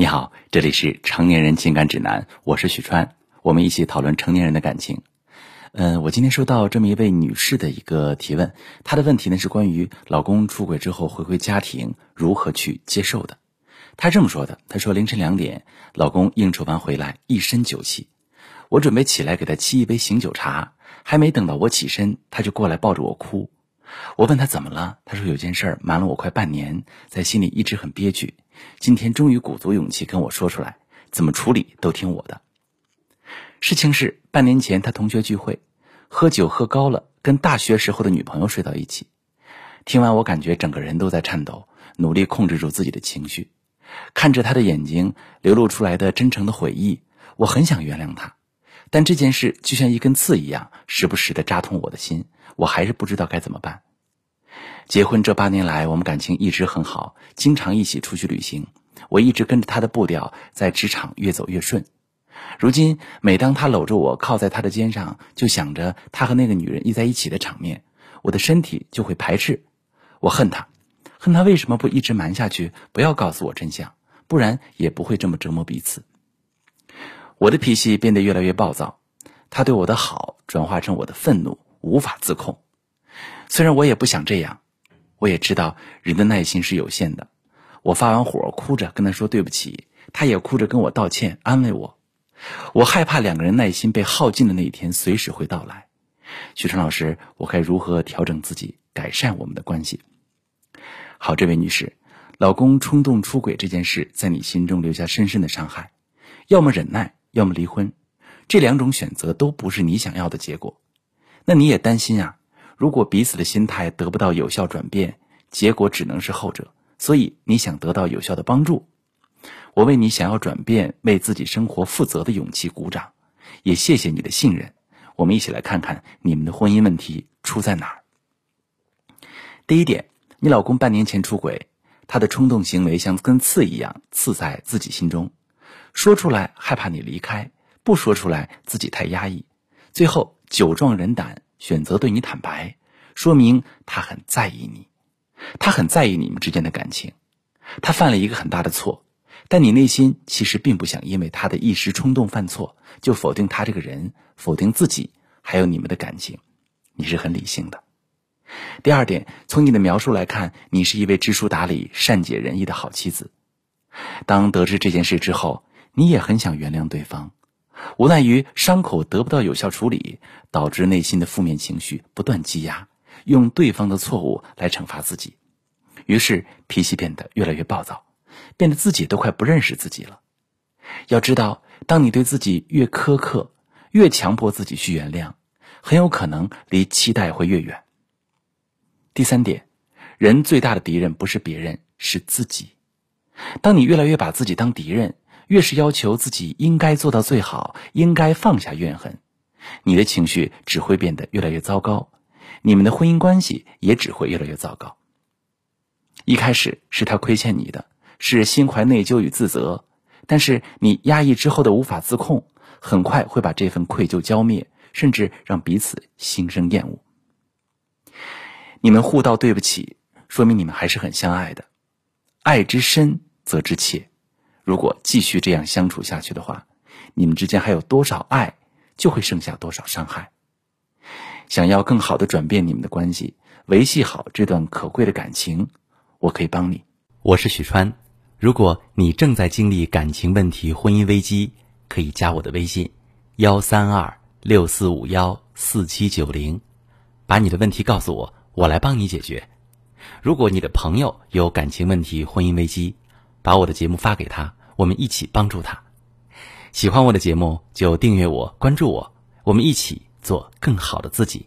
你好，这里是成年人情感指南，我是许川，我们一起讨论成年人的感情。嗯，我今天收到这么一位女士的一个提问，她的问题呢是关于老公出轨之后回归家庭如何去接受的。她这么说的：“她说凌晨两点，老公应酬完回来，一身酒气，我准备起来给他沏一杯醒酒茶，还没等到我起身，他就过来抱着我哭。我问他怎么了，他说有件事瞒了我快半年，在心里一直很憋屈，今天终于鼓足勇气跟我说出来，怎么处理都听我的。”事情是半年前他同学聚会，喝酒喝高了，跟大学时候的女朋友睡到一起。听完我感觉整个人都在颤抖，努力控制住自己的情绪。看着他的眼睛流露出来的真诚的悔意，我很想原谅他，但这件事就像一根刺一样，时不时的扎痛我的心。我还是不知道该怎么办。结婚这八年来，我们感情一直很好，经常一起出去旅行。我一直跟着他的步调，在职场越走越顺。如今，每当他搂着我靠在他的肩上，就想着他和那个女人依在一起的场面，我的身体就会排斥。我恨他，恨他为什么不一直瞒下去，不要告诉我真相，不然也不会这么折磨彼此。我的脾气变得越来越暴躁，他对我的好转化成我的愤怒，无法自控。虽然我也不想这样，我也知道人的耐心是有限的。我发完火，哭着跟他说对不起，他也哭着跟我道歉，安慰我。我害怕两个人耐心被耗尽的那一天随时会到来。许川老师，我该如何调整自己，改善我们的关系？好，这位女士，老公冲动出轨这件事在你心中留下深深的伤害，要么忍耐，要么离婚，这两种选择都不是你想要的结果。那你也担心啊？如果彼此的心态得不到有效转变，结果只能是后者。所以你想得到有效的帮助。我为你想要转变、为自己生活负责的勇气鼓掌，也谢谢你的信任。我们一起来看看你们的婚姻问题出在哪儿。第一点，你老公半年前出轨，他的冲动行为像根刺一样刺在自己心中，说出来害怕你离开，不说出来自己太压抑，最后酒壮人胆，选择对你坦白，说明他很在意你，他很在意你们之间的感情，他犯了一个很大的错。但你内心其实并不想因为他的一时冲动犯错就否定他这个人，否定自己，还有你们的感情，你是很理性的。第二点，从你的描述来看，你是一位知书达理、善解人意的好妻子。当得知这件事之后，你也很想原谅对方，无奈于伤口得不到有效处理，导致内心的负面情绪不断积压，用对方的错误来惩罚自己，于是脾气变得越来越暴躁。变得自己都快不认识自己了。要知道，当你对自己越苛刻，越强迫自己去原谅，很有可能离期待会越远。第三点，人最大的敌人不是别人，是自己。当你越来越把自己当敌人，越是要求自己应该做到最好，应该放下怨恨，你的情绪只会变得越来越糟糕，你们的婚姻关系也只会越来越糟糕。一开始是他亏欠你的。是心怀内疚与自责，但是你压抑之后的无法自控，很快会把这份愧疚浇灭，甚至让彼此心生厌恶。你们互道对不起，说明你们还是很相爱的。爱之深则之切，如果继续这样相处下去的话，你们之间还有多少爱，就会剩下多少伤害。想要更好的转变你们的关系，维系好这段可贵的感情，我可以帮你。我是许川。如果你正在经历感情问题、婚姻危机，可以加我的微信：幺三二六四五幺四七九零，把你的问题告诉我，我来帮你解决。如果你的朋友有感情问题、婚姻危机，把我的节目发给他，我们一起帮助他。喜欢我的节目就订阅我、关注我，我们一起做更好的自己。